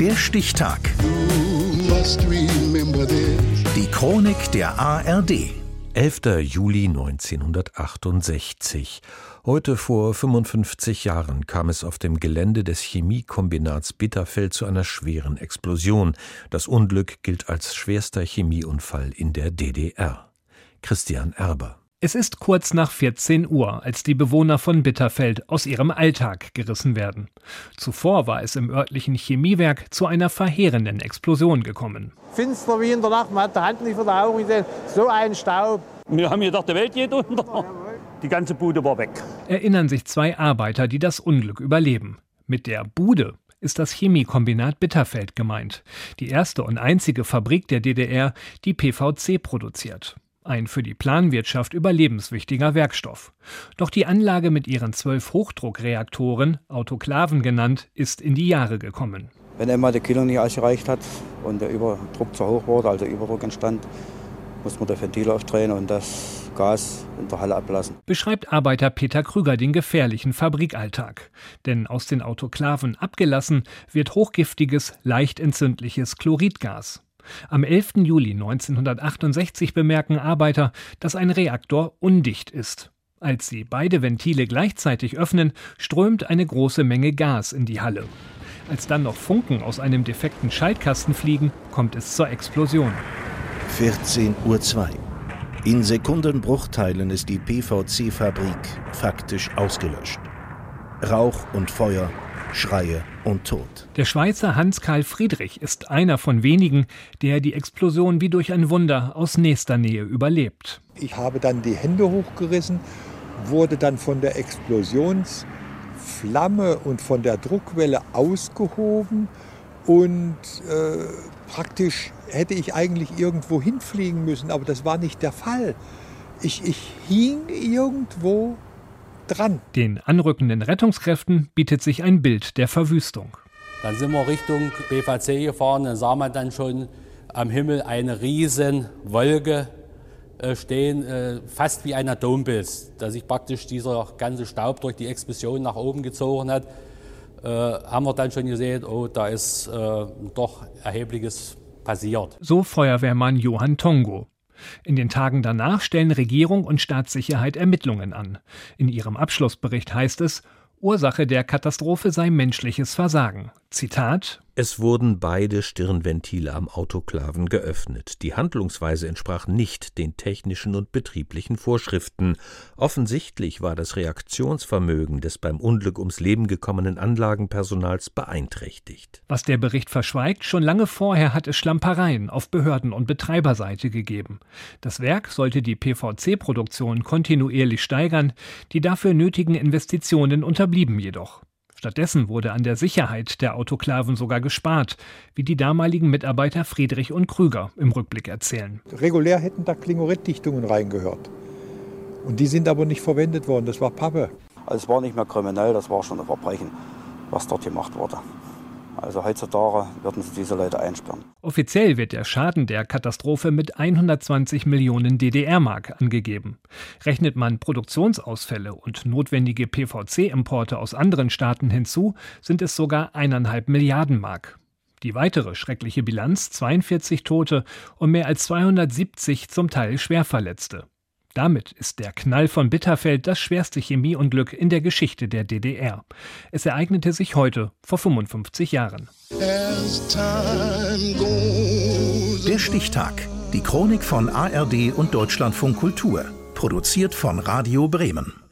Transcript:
Der Stichtag. Die Chronik der ARD. 11. Juli 1968. Heute vor 55 Jahren kam es auf dem Gelände des Chemiekombinats Bitterfeld zu einer schweren Explosion. Das Unglück gilt als schwerster Chemieunfall in der DDR. Christian Erber. Es ist kurz nach 14 Uhr, als die Bewohner von Bitterfeld aus ihrem Alltag gerissen werden. Zuvor war es im örtlichen Chemiewerk zu einer verheerenden Explosion gekommen. Finster wie in der Nacht, man hat die Hand nicht vor der Augen gesehen, so ein Staub. Wir haben gedacht, die Welt geht unter. Die ganze Bude war weg. Erinnern sich zwei Arbeiter, die das Unglück überleben. Mit der Bude ist das Chemiekombinat Bitterfeld gemeint. Die erste und einzige Fabrik der DDR, die PVC produziert ein für die Planwirtschaft überlebenswichtiger Werkstoff. Doch die Anlage mit ihren zwölf Hochdruckreaktoren, Autoklaven genannt, ist in die Jahre gekommen. Wenn einmal der Kilo nicht ausgereicht hat und der Überdruck zu hoch wurde, also Überdruck entstand, muss man der Ventil aufdrehen und das Gas in der Halle ablassen. Beschreibt Arbeiter Peter Krüger den gefährlichen Fabrikalltag. Denn aus den Autoklaven abgelassen wird hochgiftiges, leicht entzündliches Chloridgas. Am 11. Juli 1968 bemerken Arbeiter, dass ein Reaktor undicht ist. Als sie beide Ventile gleichzeitig öffnen, strömt eine große Menge Gas in die Halle. Als dann noch Funken aus einem defekten Schaltkasten fliegen, kommt es zur Explosion. 14.02 Uhr. In Sekundenbruchteilen ist die PVC-Fabrik faktisch ausgelöscht. Rauch und Feuer Schreie und Tod. Der Schweizer Hans-Karl Friedrich ist einer von wenigen, der die Explosion wie durch ein Wunder aus nächster Nähe überlebt. Ich habe dann die Hände hochgerissen, wurde dann von der Explosionsflamme und von der Druckwelle ausgehoben und äh, praktisch hätte ich eigentlich irgendwo hinfliegen müssen, aber das war nicht der Fall. Ich, ich hing irgendwo dran. Den anrückenden Rettungskräften bietet sich ein Bild der Verwüstung. Dann sind wir Richtung BVC gefahren, dann sah man dann schon am Himmel eine riesen Wolke äh, stehen, äh, fast wie ein Atombiss, dass sich praktisch dieser ganze Staub durch die Explosion nach oben gezogen hat. Äh, haben wir dann schon gesehen, oh, da ist doch erhebliches passiert. So Feuerwehrmann Johann Tongo. In den Tagen danach stellen Regierung und Staatssicherheit Ermittlungen an. In ihrem Abschlussbericht heißt es, Ursache der Katastrophe sei menschliches Versagen. Zitat Es wurden beide Stirnventile am Autoklaven geöffnet. Die Handlungsweise entsprach nicht den technischen und betrieblichen Vorschriften. Offensichtlich war das Reaktionsvermögen des beim Unglück ums Leben gekommenen Anlagenpersonals beeinträchtigt. Was der Bericht verschweigt, schon lange vorher hat es Schlampereien auf Behörden- und Betreiberseite gegeben. Das Werk sollte die PVC-Produktion kontinuierlich steigern, die dafür nötigen Investitionen unterblieben jedoch. Stattdessen wurde an der Sicherheit der Autoklaven sogar gespart, wie die damaligen Mitarbeiter Friedrich und Krüger im Rückblick erzählen. Regulär hätten da Klingorettdichtungen reingehört. Und die sind aber nicht verwendet worden, das war Pappe. Also es war nicht mehr kriminell, das war schon ein Verbrechen, was dort gemacht wurde. Also heutzutage würden sie diese Leute einsperren. Offiziell wird der Schaden der Katastrophe mit 120 Millionen DDR-Mark angegeben. Rechnet man Produktionsausfälle und notwendige PVC-Importe aus anderen Staaten hinzu, sind es sogar eineinhalb Milliarden Mark. Die weitere schreckliche Bilanz 42 Tote und mehr als 270 zum Teil Schwerverletzte. Damit ist der Knall von Bitterfeld das schwerste Chemieunglück in der Geschichte der DDR. Es ereignete sich heute vor 55 Jahren. Der Stichtag. Die Chronik von ARD und Deutschlandfunk Kultur. Produziert von Radio Bremen.